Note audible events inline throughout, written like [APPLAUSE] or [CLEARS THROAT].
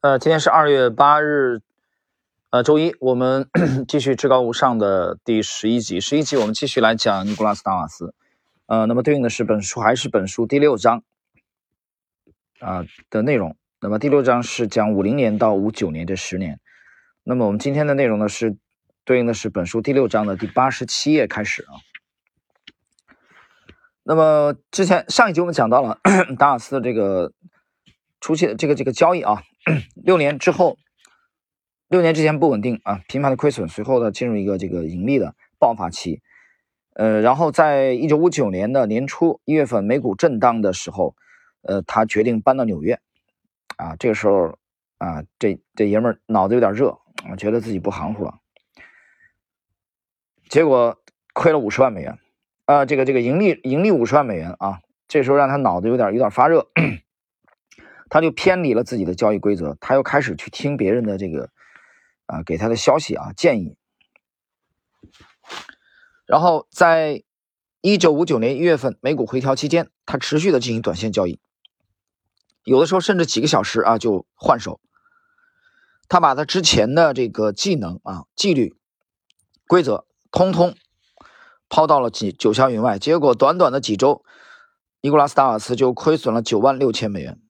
呃，今天是二月八日，呃，周一，我们 [COUGHS] 继续至高无上的第十一集。十一集我们继续来讲尼古拉斯达瓦斯，呃，那么对应的是本书还是本书第六章啊的内容。那么第六章是讲五零年到五九年这十年。那么我们今天的内容呢是对应的是本书第六章的第八十七页开始啊。那么之前上一集我们讲到了 [COUGHS] 达瓦斯的这个出现这个这个交易啊。[CLEARS THROAT] 六年之后，六年之前不稳定啊，频繁的亏损，随后呢进入一个这个盈利的爆发期，呃，然后在一九五九年的年初一月份美股震荡的时候，呃，他决定搬到纽约，啊，这个时候啊，这这爷们儿脑子有点热，觉得自己不含糊了，结果亏了五十万美元，啊，这个这个盈利盈利五十万美元啊，这时候让他脑子有点有点发热。[CLEARS THROAT] 他就偏离了自己的交易规则，他又开始去听别人的这个啊给他的消息啊建议，然后在一九五九年一月份美股回调期间，他持续的进行短线交易，有的时候甚至几个小时啊就换手，他把他之前的这个技能啊纪律规则通通抛到了几九霄云外，结果短短的几周，尼古拉斯达瓦斯就亏损了九万六千美元。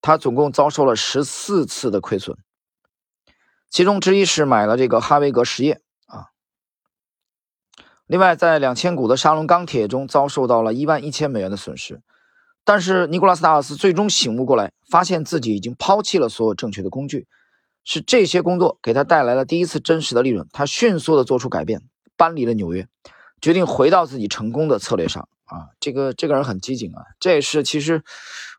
他总共遭受了十四次的亏损，其中之一是买了这个哈维格实业啊。另外，在两千股的沙龙钢铁中遭受到了一万一千美元的损失。但是尼古拉斯达尔斯最终醒悟过来，发现自己已经抛弃了所有正确的工具，是这些工作给他带来了第一次真实的利润。他迅速的做出改变，搬离了纽约，决定回到自己成功的策略上。啊，这个这个人很机警啊，这也是其实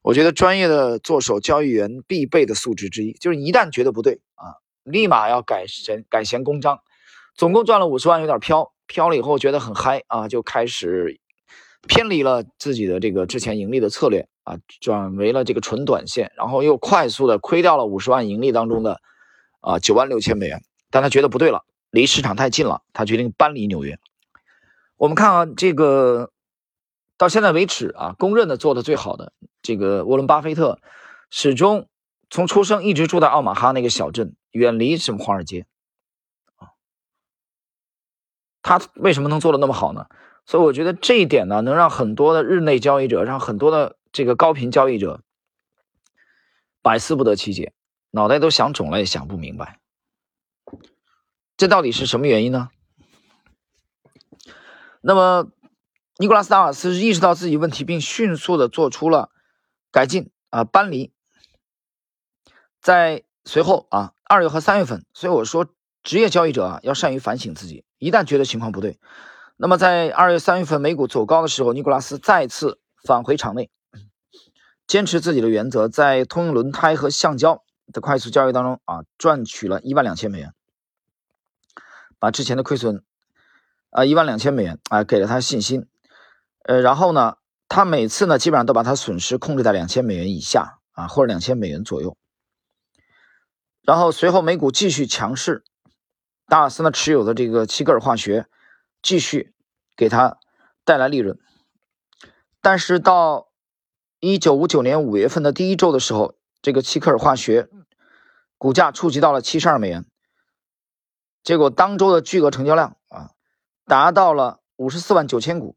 我觉得专业的做手交易员必备的素质之一，就是一旦觉得不对啊，立马要改弦改弦更张。总共赚了五十万，有点飘飘了以后觉得很嗨啊，就开始偏离了自己的这个之前盈利的策略啊，转为了这个纯短线，然后又快速的亏掉了五十万盈利当中的啊九万六千美元。但他觉得不对了，离市场太近了，他决定搬离纽约。我们看啊，这个。到现在为止啊，公认的做的最好的这个沃伦巴菲特，始终从出生一直住在奥马哈那个小镇，远离什么华尔街啊。他为什么能做的那么好呢？所以我觉得这一点呢，能让很多的日内交易者，让很多的这个高频交易者百思不得其解，脑袋都想肿了也想不明白，这到底是什么原因呢？那么。尼古拉斯达瓦斯意识到自己问题，并迅速的做出了改进啊，搬离。在随后啊，二月和三月份，所以我说职业交易者啊要善于反省自己，一旦觉得情况不对，那么在二月三月份美股走高的时候，尼古拉斯再次返回场内，坚持自己的原则，在通用轮胎和橡胶的快速交易当中啊，赚取了一万两千美元，把之前的亏损啊一万两千美元啊给了他信心。呃，然后呢，他每次呢，基本上都把他损失控制在两千美元以下啊，或者两千美元左右。然后随后美股继续强势，达尔斯呢持有的这个齐格尔化学继续给他带来利润。但是到一九五九年五月份的第一周的时候，这个齐克尔化学股价触及到了七十二美元，结果当周的巨额成交量啊，达到了五十四万九千股。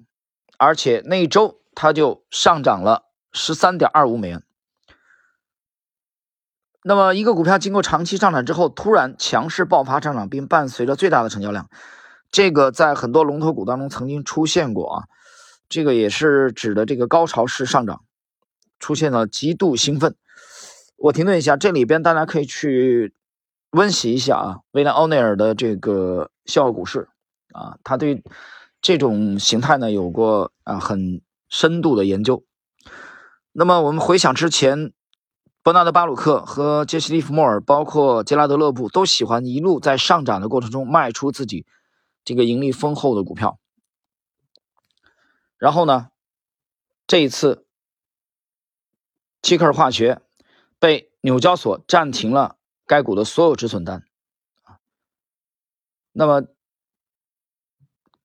而且那一周，它就上涨了十三点二五美元。那么，一个股票经过长期上涨之后，突然强势爆发上涨，并伴随着最大的成交量，这个在很多龙头股当中曾经出现过啊。这个也是指的这个高潮式上涨，出现了极度兴奋。我停顿一下，这里边大家可以去温习一下啊，威廉·奥内尔的这个笑傲股市啊，他对。这种形态呢，有过啊很深度的研究。那么我们回想之前，伯纳德·巴鲁克和杰西·利弗莫尔，包括杰拉德·勒布，都喜欢一路在上涨的过程中卖出自己这个盈利丰厚的股票。然后呢，这一次，契克尔化学被纽交所暂停了该股的所有止损单那么。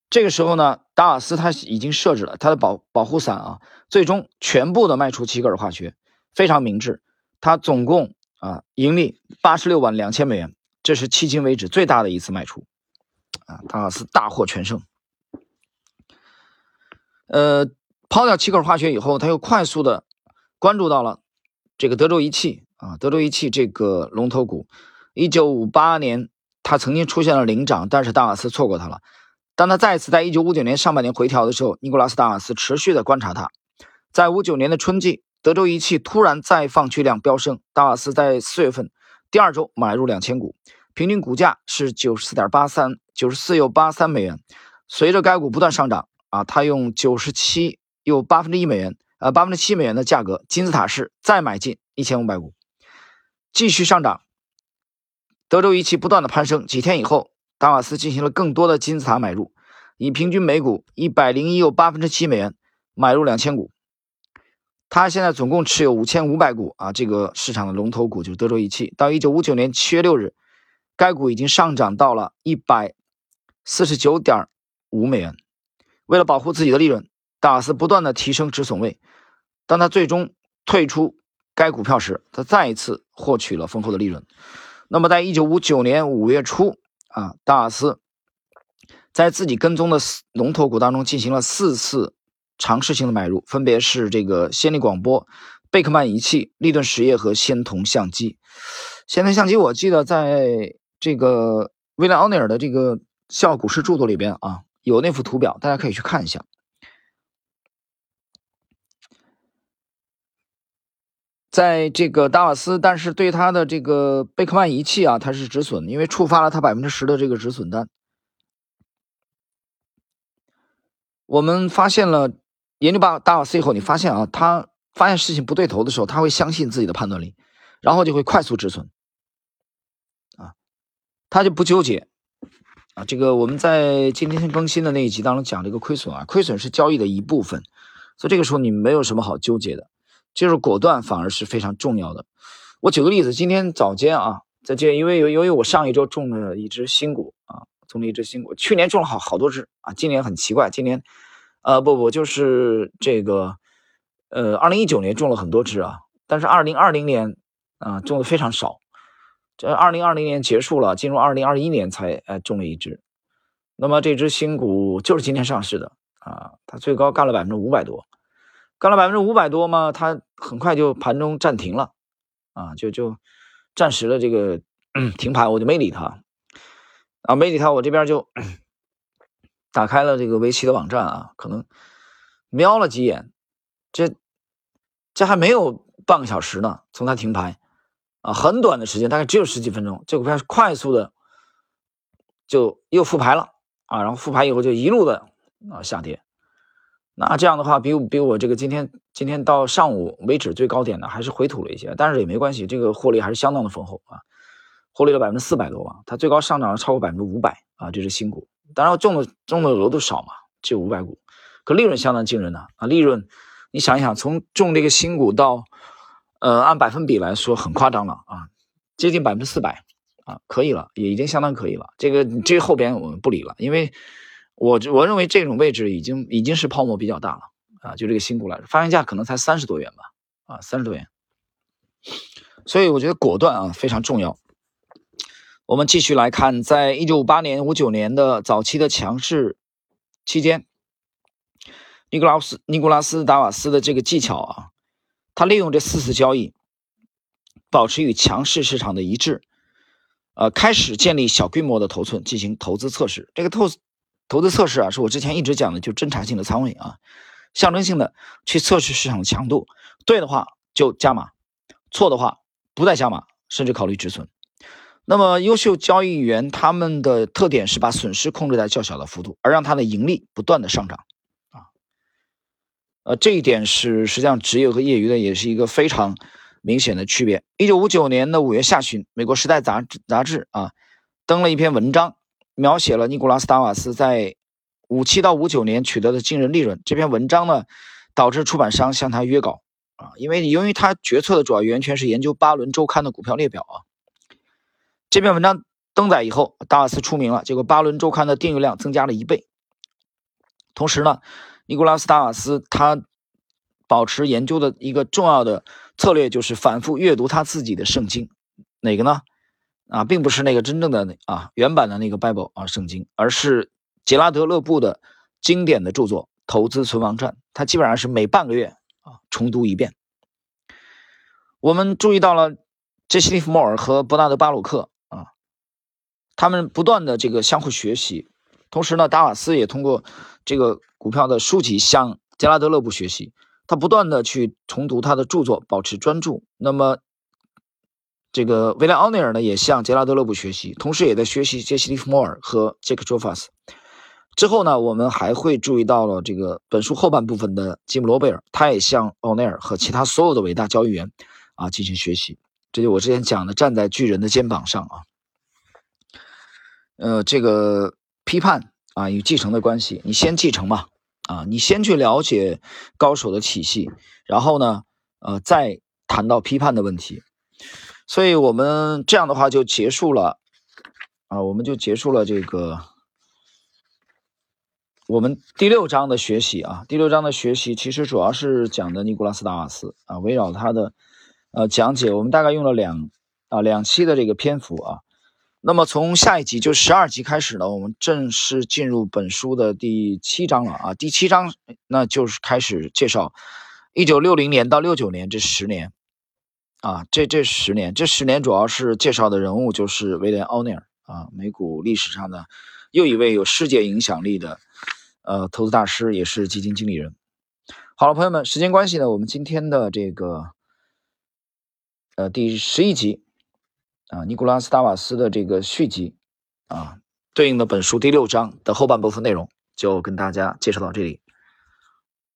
这个时候呢，达尔斯他已经设置了他的保保护伞啊，最终全部的卖出齐格尔化学，非常明智。他总共啊，盈利八十六万两千美元，这是迄今为止最大的一次卖出，啊，达瓦斯大获全胜。呃，抛掉奇克尔化学以后，他又快速的关注到了这个德州仪器啊，德州仪器这个龙头股。一九五八年，他曾经出现了领涨，但是达瓦斯错过他了。当他再次在一九五九年上半年回调的时候，尼古拉斯达瓦斯持续的观察他。在五九年的春季，德州仪器突然再放巨量飙升，达瓦斯在四月份第二周买入两千股，平均股价是九十四点八三，九十四又八三美元。随着该股不断上涨，啊，他用九十七又八分之一美元，呃，八分之七美元的价格金字塔式再买进一千五百股，继续上涨。德州仪器不断的攀升，几天以后，达瓦斯进行了更多的金字塔买入，以平均每股一百零一又八分之七美元买入两千股。他现在总共持有五千五百股啊，这个市场的龙头股就是德州仪器。到一九五九年七月六日，该股已经上涨到了一百四十九点五美元。为了保护自己的利润，达瓦斯不断的提升止损位。当他最终退出该股票时，他再一次获取了丰厚的利润。那么，在一九五九年五月初啊，大斯在自己跟踪的龙头股当中进行了四次尝试性的买入，分别是这个先力广播、贝克曼仪器、利顿实业和仙童相机。仙童相机，我记得在这个威廉奥尼尔的这个《笑股市》著作里边啊，有那幅图表，大家可以去看一下。在这个达瓦斯，但是对他的这个贝克曼仪器啊，它是止损，因为触发了他百分之十的这个止损单。我们发现了研究达达瓦斯以后，你发现啊，他发现事情不对头的时候，他会相信自己的判断力，然后就会快速止损，啊，他就不纠结啊。这个我们在今天更新的那一集当中讲这个亏损啊，亏损是交易的一部分，所以这个时候你没有什么好纠结的。就是果断反而是非常重要的。我举个例子，今天早间啊，在这因为由由于我上一周种了一只新股啊，种了一只新股，去年种了好好多只啊，今年很奇怪，今年，呃不不，就是这个，呃，二零一九年种了很多只啊，但是二零二零年啊种的非常少，这二零二零年结束了，进入二零二一年才呃种了一只，那么这只新股就是今天上市的啊，它最高干了百分之五百多。干了百分之五百多嘛，它很快就盘中暂停了，啊，就就暂时的这个 [CLEARS THROAT] 停牌，我就没理他，啊，没理他，我这边就 [CLEARS THROAT] 打开了这个围棋的网站啊，可能瞄了几眼，这这还没有半个小时呢，从它停牌啊，很短的时间，大概只有十几分钟，这股票快速的就又复牌了啊，然后复牌以后就一路的啊下跌。那这样的话，比比我这个今天今天到上午为止最高点呢，还是回吐了一些，但是也没关系，这个获利还是相当的丰厚啊，获利了百分之四百多吧，它最高上涨了超过百分之五百啊，这是新股，当然中的中的额度少嘛，只有五百股，可利润相当惊人呐啊，利润你想一想，从中这个新股到呃按百分比来说很夸张了啊，接近百分之四百啊，可以了，也已经相当可以了，这个这后边我们不理了，因为。我我认为这种位置已经已经是泡沫比较大了啊，就这个新股来说，发行价可能才三十多元吧，啊，三十多元，所以我觉得果断啊非常重要。我们继续来看，在一九五八年、五九年的早期的强势期间，尼古拉斯尼古拉斯达瓦斯的这个技巧啊，他利用这四次交易，保持与强势市场的一致，呃，开始建立小规模的头寸进行投资测试，这个投。投资测试啊，是我之前一直讲的，就侦查性的仓位啊，象征性的去测试市场的强度，对的话就加码，错的话不再加码，甚至考虑止损。那么优秀交易员他们的特点是把损失控制在较小的幅度，而让他的盈利不断的上涨啊。呃，这一点是实际上职业和业余的也是一个非常明显的区别。一九五九年的五月下旬，美国《时代》杂志杂志啊登了一篇文章。描写了尼古拉斯·达瓦斯在五七到五九年取得的惊人利润。这篇文章呢，导致出版商向他约稿啊，因为由于他决策的主要源泉是研究巴伦周刊的股票列表啊。这篇文章登载以后，达瓦斯出名了，结果巴伦周刊的订阅量增加了一倍。同时呢，尼古拉斯·达瓦斯他保持研究的一个重要的策略就是反复阅读他自己的圣经，哪个呢？啊，并不是那个真正的啊原版的那个 Bible 啊圣经，而是杰拉德勒布的经典的著作《投资存亡传》，他基本上是每半个月啊重读一遍。我们注意到了杰西·利弗莫尔和伯纳德·巴鲁克啊，他们不断的这个相互学习，同时呢，达瓦斯也通过这个股票的书籍向杰拉德勒布学习，他不断的去重读他的著作，保持专注。那么。这个威廉·奥尼尔呢，也向杰拉德·勒布学习，同时也在学习杰西·利弗莫尔和杰克·卓法斯。之后呢，我们还会注意到了这个本书后半部分的吉姆·罗贝尔，他也向奥尼尔和其他所有的伟大交易员啊进行学习。这就我之前讲的，站在巨人的肩膀上啊。呃，这个批判啊与继承的关系，你先继承嘛啊，你先去了解高手的体系，然后呢，呃，再谈到批判的问题。所以我们这样的话就结束了，啊，我们就结束了这个我们第六章的学习啊。第六章的学习其实主要是讲的尼古拉斯·达瓦斯啊，围绕他的呃讲解，我们大概用了两啊两期的这个篇幅啊。那么从下一集就十二集开始呢，我们正式进入本书的第七章了啊。第七章那就是开始介绍一九六零年到六九年这十年。啊，这这十年，这十年主要是介绍的人物就是威廉·奥尼尔啊，美股历史上的又一位有世界影响力的呃投资大师，也是基金经理人。好了，朋友们，时间关系呢，我们今天的这个呃第十一集啊，尼古拉斯·达瓦斯的这个续集啊，对应的本书第六章的后半部分内容，就跟大家介绍到这里。